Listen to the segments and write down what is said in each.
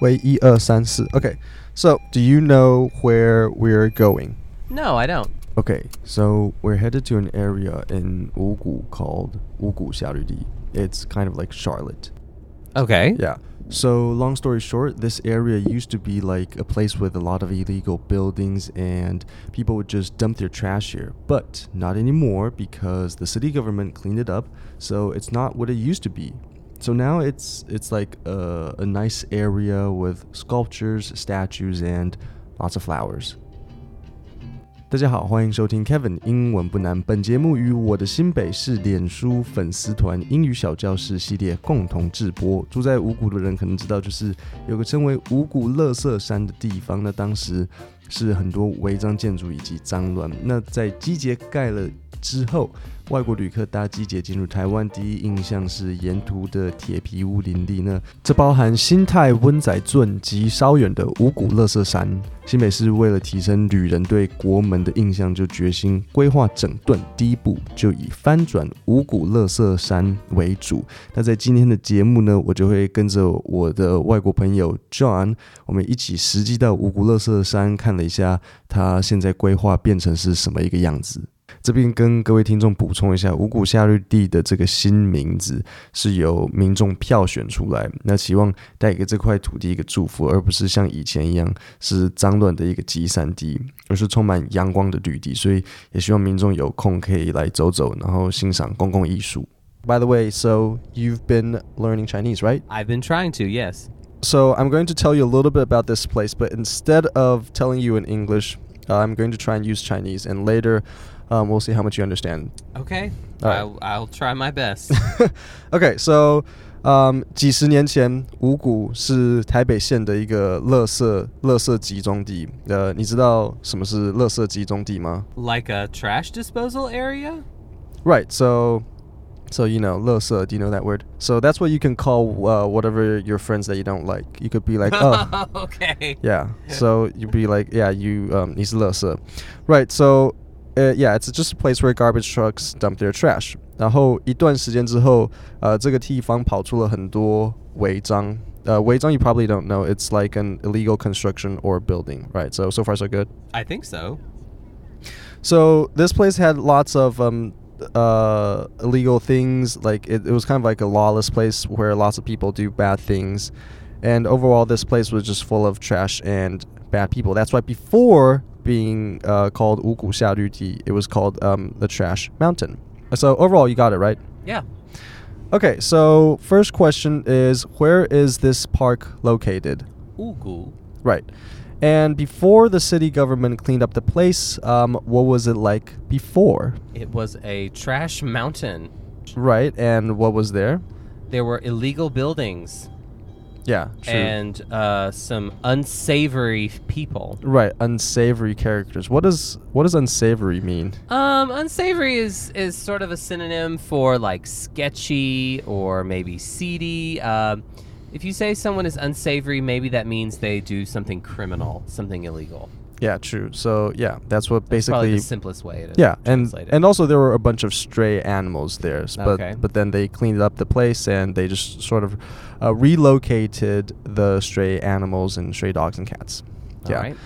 喂，一二三四。Okay, so do you know where we're going? No, I don't. Okay, so we're headed to an area in Wugu called Wugu Xiaorudi. It's kind of like Charlotte. Okay. Yeah. So, long story short, this area used to be like a place with a lot of illegal buildings and people would just dump their trash here. But not anymore because the city government cleaned it up, so it's not what it used to be. So now it's it's like a, a nice area with sculptures, statues, and lots of flowers. 大家好，欢迎收听 Kevin 英文不难。本节目与我的新北市脸书粉丝团“英语小教室”系列共同制播。住在五股的人可能知道，就是有个称为“五股乐色山”的地方。那当时是很多违章建筑以及脏乱。那在集结盖了之后。外国旅客搭机捷进入台湾，第一印象是沿途的铁皮屋林立。呢，这包含新泰温仔圳及稍远的五股乐色山。新北市为了提升旅人对国门的印象，就决心规划整顿。第一步就以翻转五股乐色山为主。那在今天的节目呢，我就会跟着我的外国朋友 John，我们一起实际到五股乐色山看了一下，它现在规划变成是什么一个样子。这边跟各位听众补充一下，五谷夏绿地的这个新名字是由民众票选出来，那希望带给这块土地一个祝福，而不是像以前一样是脏乱的一个集散地，而是充满阳光的绿地。所以也希望民众有空可以来走走，然后欣赏公共艺术。By the way, so you've been learning Chinese, right? I've been trying to, yes. So I'm going to tell you a little bit about this place, but instead of telling you in English, uh, I'm going to try and use Chinese, and later. Um, we'll see how much you understand. Okay. All right. I'll, I'll try my best. Okay, so 嗯，几十年前，五谷是台北县的一个垃圾垃圾集中地。呃，你知道什么是垃圾集中地吗 like a trash disposal area? ？Right, so so you know 垃圾 Do you know that word? So that's what you can call uh, whatever your friends that you don't like. You could be like, oh, okay. yeah. So you'd be like, yeah, you um, 你是垃圾 Right, so uh, yeah, it's just a place where garbage trucks dump their trash. 然后一段时间之后，呃，这个地方跑出了很多违章。呃，违章 you probably don't know. It's like an illegal construction or building, right? So so far so good. I think so. So this place had lots of um, uh, illegal things. Like it, it was kind of like a lawless place where lots of people do bad things, and overall this place was just full of trash and bad people. That's why before being uh, called Ugu Xiaorudi, it was called um, the Trash Mountain. So overall, you got it right. Yeah. Okay, so first question is where is this park located? Ugu. Right. And before the city government cleaned up the place, um, what was it like before? It was a trash mountain. Right, and what was there? There were illegal buildings Yeah, true. and uh, some unsavory people. right, unsavory characters. What does what does unsavory mean? Um, unsavory is is sort of a synonym for like sketchy or maybe seedy. Um, if you say someone is unsavory, maybe that means they do something criminal, something illegal. Yeah, true. So yeah, that's what That's probably basically. the simplest way to yeah, and it. and also there were a bunch of stray animals there, but Okay. but then they cleaned up the place and they just sort of uh, relocated the stray animals and stray dogs and cats. All yeah. right.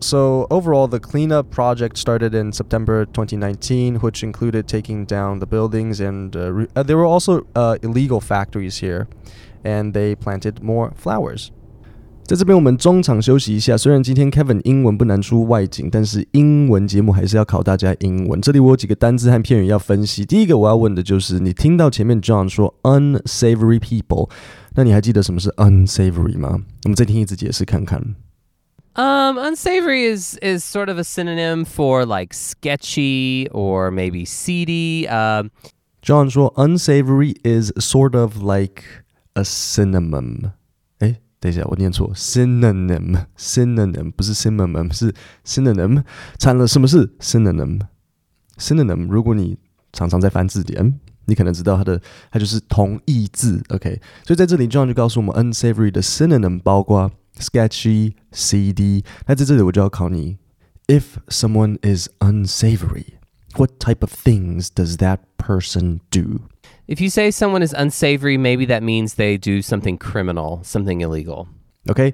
So overall, the cleanup project started in September 2019, which included taking down the buildings and uh, uh, there were also uh, illegal factories here, and they planted more flowers. 在这边我们中场休息一下。虽然今天 Kevin 英文不难出外景，但是英文节目还是要考大家英文。这里我有几个单字和片语要分析。第一个我要问的就是，你听到前面 John 说 unsavory people，那你还记得什么是 unsavory 吗？我们再听一次解释看看。 Um, unsavory is is sort of a synonym for like sketchy or maybe seedy. Um, John 说，unsavory is sort of like a synonym。 等一下，我念错，synonym，synonym 不是 synonym，是 synonym。惨了，什么是 synonym？synonym，如果你常常在翻字典，你可能知道它的，它就是同义字。OK，所以在这里，John 就告诉我们，unsavory 的 synonym 包括 sketchy，c d。那在这里我就要考你，if someone is unsavory。What type of things does that person do? if you say someone is unsavory, maybe that means they do something criminal, something illegal. OK，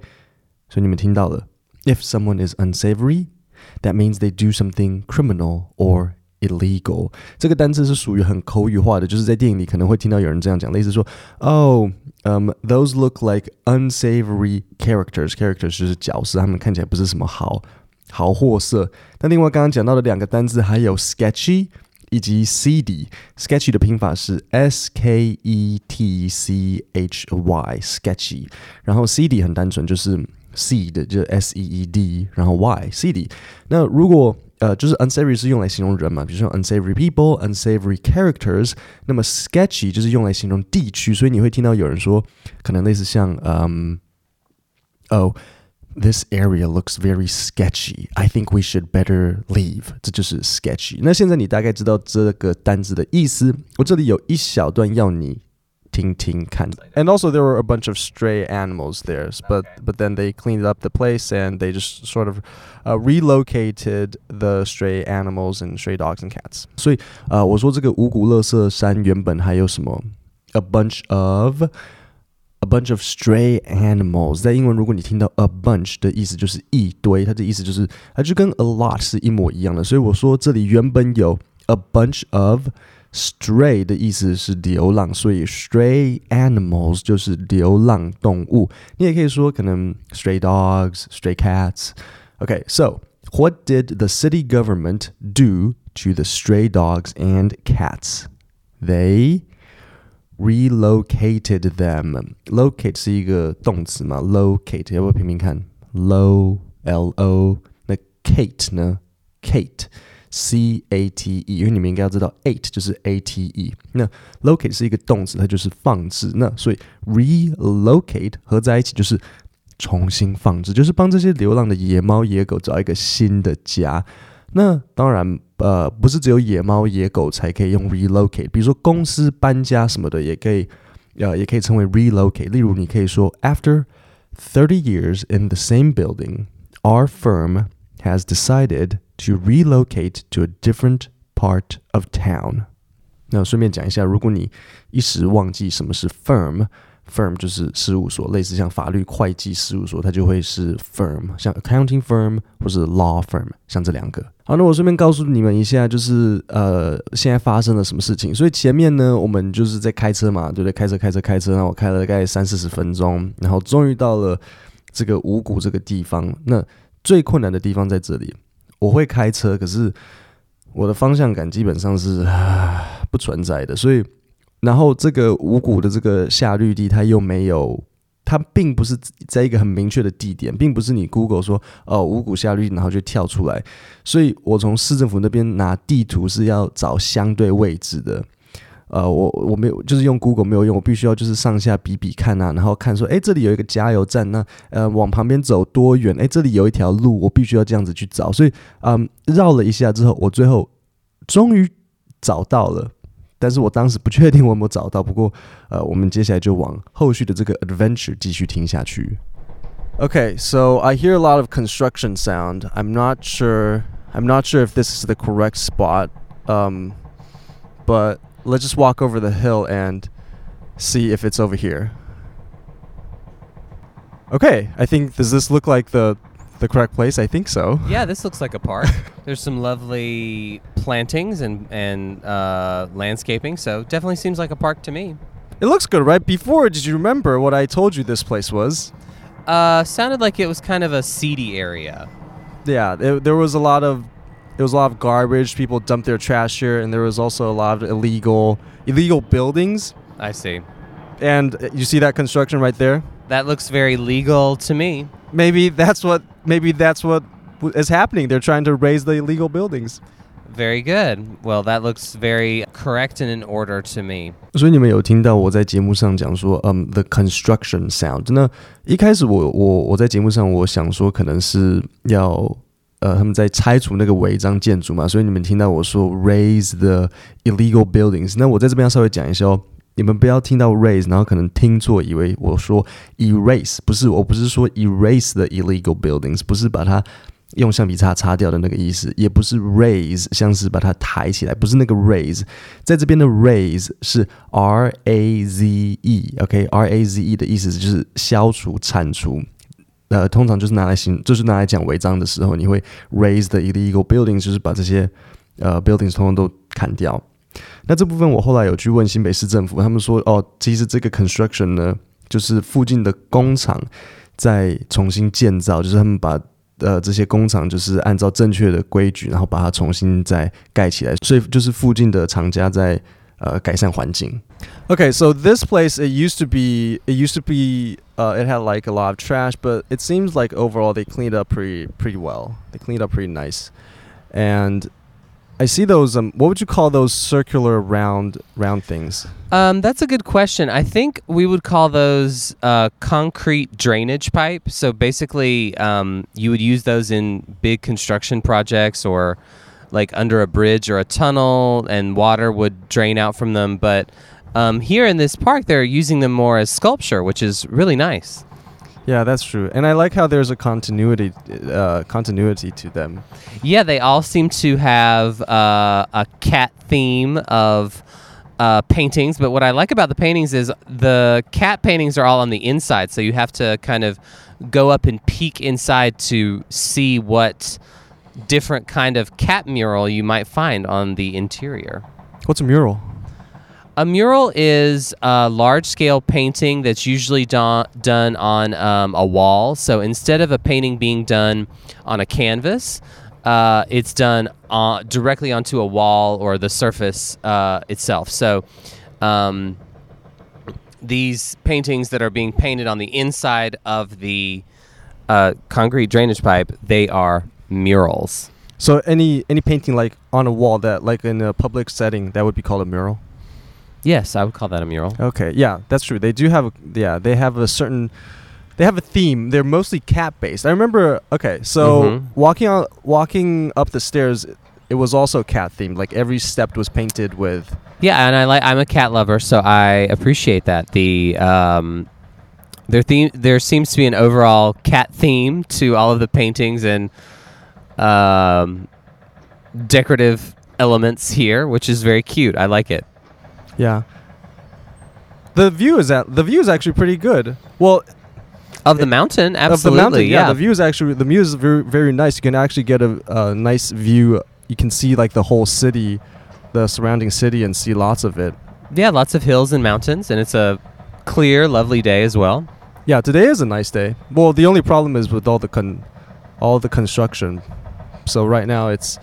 所以你们听到了，if someone is unsavory。That means they do something criminal or illegal。这个单词是属于很口语化的，就是在电影里可能会听到有人这样讲，类似说，Oh, um, those look like unsavory characters. Characters 就是角色，他们看起来不是什么好好货色。那另外刚刚讲到的两个单词还有 sketchy 以及 seedy。sketchy 的拼法是 s k e t c h y，sketchy。然后 seedy 很单纯，就是 seed 就是 s e e d，然后 y seedy。那如果呃，就是 unsavory 是用来形容人嘛，比如说 unsavory people、unsavory characters。那么 sketchy 就是用来形容地区，所以你会听到有人说，可能类似像嗯，oh。 This area looks very sketchy. I think we should better leave. 这就是 sketchy。那现在你大概知道这个单字的意思。我这里有一小段要你听听看。And also there were a bunch of stray animals there, but but then they cleaned up the place and they just sort of uh, relocated the stray animals and stray dogs and cats. 所以呃，我说这个五谷乐色山原本还有什么？A bunch of a bunch of stray animals，在英文如果你听到 a bunch 的意思就是一堆，它的意思就是它就跟 a lot 是一模一样的。所以我说这里原本有 a bunch of stray 的意思是流浪，所以 stray animals 就是流浪动物。你也可以说可能 stray dogs, stray cats. Okay, so what did the city government do to the stray dogs and cats? They relocated them. Locate 是一个动词嘛？Locate 要不要拼拼看？Lo L O 那 Kate 呢？Kate C A T E，因为你们应该要知道 eight 就是 A T E。那 locate 是一个动词，它就是放置。那所以 relocate 合在一起就是重新放置，就是帮这些流浪的野猫野狗找一个新的家。那当然，呃，不是只有野猫野狗才可以用 relocate，比如说公司搬家什么的也可以，呃，也可以称为 relocate。例如，你可以说，After thirty years in the same building, our firm has decided to relocate to a different part of town。那顺便讲一下，如果你一时忘记什么是 firm。 firm 就是事务所，类似像法律会计事务所，它就会是 firm，像 accounting firm 或是 law firm，像这两个。好，那我顺便告诉你们一下，就是呃，现在发生了什么事情。所以前面呢，我们就是在开车嘛，对不对？开车，开车，开车。那我开了大概三四十分钟，然后终于到了这个五谷这个地方。那最困难的地方在这里。我会开车，可是我的方向感基本上是不存在的。所以，然后这个五谷的这个下绿地，它又没有，它并不是在一个很明确的地点，并不是你 Google 说哦五谷下绿地，然后就跳出来。所以我从市政府那边拿地图是要找相对位置的。呃，我我没有，就是用 Google 没有用，我必须要就是上下比比看呐，然后看说，哎，这里有一个加油站，那呃往旁边走多远？哎，这里有一条路，我必须要这样子去找，所以嗯，绕了一下之后，我最后终于找到了，但是我当时不确定我有没有找到，不过呃，我们接下来就往后续的这个 adventure 继续听下去。Okay, so I hear a lot of construction sound. I'm not sure. I'm not sure if this is the correct spot. Um, but let's just walk over the hill and see if it's over here. Okay, I think does this look like the the correct place? I think so. Yeah, this looks like a park. There's some lovely plantings and and uh, landscaping, so definitely seems like a park to me. It looks good, right? Before, did you remember what I told you this place was? Uh, sounded like it was kind of a seedy area. Yeah, it, there was a lot of there was a lot of garbage. People dumped their trash here, and there was also a lot of illegal illegal buildings. I see. And uh, you see that construction right there? That looks very legal to me maybe that's what maybe that's what is happening. They're trying to raze the illegal buildings. Very good. Well, that looks very correct and in order to me. 所以你们有听到我在节目上讲说，嗯、um,，the construction sound。那一开始我我我在节目上我想说，可能是要呃他们在拆除那个违章建筑嘛，所以你们听到我说 raze the illegal buildings。那我在这边要稍微讲一下哦。你们不要听到 raise，然后可能听错，以为我说 erase，不是，我不是说 erase the illegal buildings，不是把它用橡皮擦擦掉的那个意思，也不是 raise，像是把它抬起来，不是那个 raise，在这边的 raise 是 r a z e，OK，r a z e 的意思就是消除、铲除。呃，通常就是拿来形，就是拿来讲违章的时候，你会 raise the illegal buildings，就是把这些呃 buildings 通通都砍掉。那这部分我后来有去问新北市政府，他们说哦，其实这个 construction 呢，就是附近的工厂在重新建造，就是他们把呃这些工厂就是按照正确的规矩，然后把它重新再盖起来，所以就是附近的厂家在呃改善环境。Okay, so this place it used to be it used to be uh, it had like a lot of trash, but it seems like overall they cleaned up pretty pretty well. They cleaned up pretty nice, and I see those. Um, what would you call those circular round round things? Um, that's a good question. I think we would call those uh, concrete drainage pipe. So basically, um, you would use those in big construction projects or like under a bridge or a tunnel, and water would drain out from them. But um, here in this park, they're using them more as sculpture, which is really nice. Yeah, that's true, and I like how there's a continuity uh, continuity to them. Yeah, they all seem to have uh, a cat theme of uh, paintings. But what I like about the paintings is the cat paintings are all on the inside, so you have to kind of go up and peek inside to see what different kind of cat mural you might find on the interior. What's a mural? A mural is a large scale painting that's usually do- done on um, a wall. So instead of a painting being done on a canvas, uh, it's done uh, directly onto a wall or the surface uh, itself. So um, these paintings that are being painted on the inside of the uh, concrete drainage pipe, they are murals. So any any painting like on a wall that like in a public setting that would be called a mural. Yes, I would call that a mural. Okay, yeah, that's true. They do have a yeah, they have a certain they have a theme. They're mostly cat based. I remember okay, so Mhm. walking on walking up the stairs it was also cat themed. Like every step was painted with Yeah, and I like I'm a cat lover, so I appreciate that. The um there theme there seems to be an overall cat theme to all of the paintings and um decorative elements here, which is very cute. I like it. Yeah. The view is at the view is actually pretty good. Well, Of the mountain, absolutely. of the mountain, yeah, yeah. the view is actually the view is very very nice. You can actually get a, a nice view. You can see like the whole city, the surrounding city, and see lots of it. yeah, lots of hills and mountains, and it's a clear, lovely day as well. Yeah, today is a nice day. Well, the only problem is with all the con, all the construction. So right now it's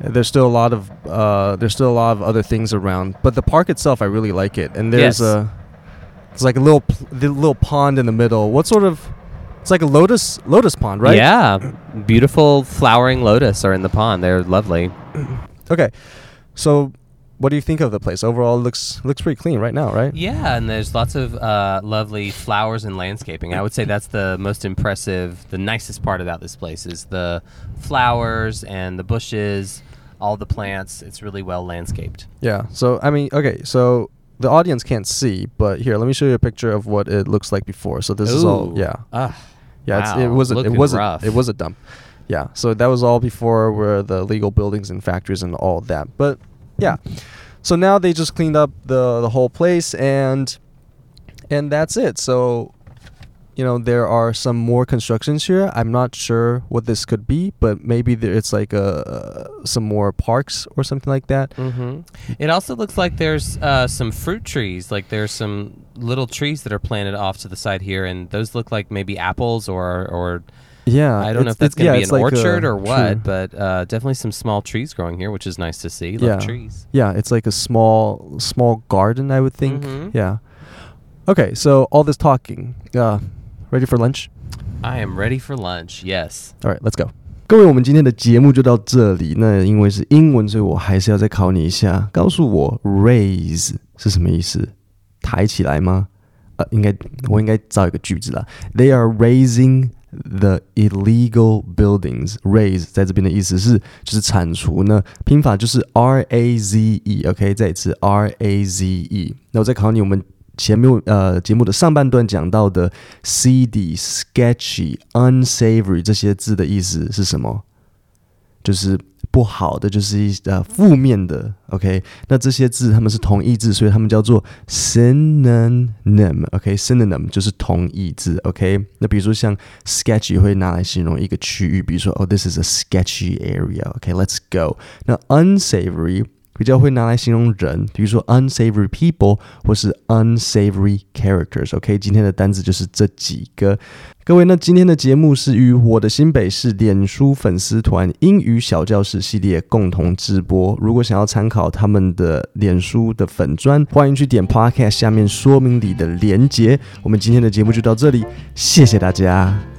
there's still a lot of uh, there's still a lot of other things around, but the park itself I really like it. And there's Yes. a it's like a little pl- the little pond in the middle. What sort of it's like a lotus lotus pond, right? Yeah, beautiful flowering lotus are in the pond. They're lovely. Okay. So what do you think of the place? Overall it looks looks pretty clean right now, right? Yeah, and there's lots of uh, lovely flowers and landscaping. I would say that's the most impressive, the nicest part about this place is the flowers and the bushes, all the plants. It's really well landscaped. Yeah. So I mean, okay. So the audience can't see, but here, let me show you a picture of what it looks like before. So this is all, yeah, Ah, yeah. It wow, was a, it was a, rough. it was a dump. Yeah. So that was all before where the legal buildings and factories and all that. But yeah. So now they just cleaned up the the whole place and and that's it. So you know there are some more constructions here. I'm not sure what this could be, but maybe there, it's like uh, some more parks or something like that. hmm It also looks like there's uh, some fruit trees. Like there's some little trees that are planted off to the side here, and those look like maybe apples or or Yeah, I don't know if that's going to yeah, be an like, orchard uh, or what, but uh, definitely some small trees growing here, which is nice to see. Love Yeah. trees. Yeah, it's like a small small garden, I would think. Mhm. Yeah. Okay, so all this talking, uh, Ready for lunch? I am ready for lunch. Yes. All right, let's go. 各位，我们今天的节目就到这里。那因为是英文，所以我还是要再考你一下，告诉我 raise 是什么意思？抬起来吗？呃，应该我应该造一个句子啦。They are razing the illegal buildings. Raze 在这边的意思是就是铲除呢，拼法就是 R A Z E。OK，再一次 R A Z E。那我再考你，我们前面呃节目的上半段讲到的 seedy、sketchy、unsavory 这些字的意思是什么？就是不好的，就是一呃负面的。OK，那这些字它们是同义字，所以它们叫做 synonym。OK，synonym 就是同义字。OK，那比如说像 sketchy 会拿来形容一个区域，比如说哦，this is a sketchy area。OK，let's go。那 unsavory 比较会拿来形容人，比如说 unsavory people 或是 unsavory characters。OK，今天的单字就是这几个。各位，那今天的节目是与我的新北市脸书粉丝团英语小教室系列共同直播。如果想要参考他们的脸书的粉砖，欢迎去点 Podcast 下面说明里的连结。我们今天的节目就到这里，谢谢大家。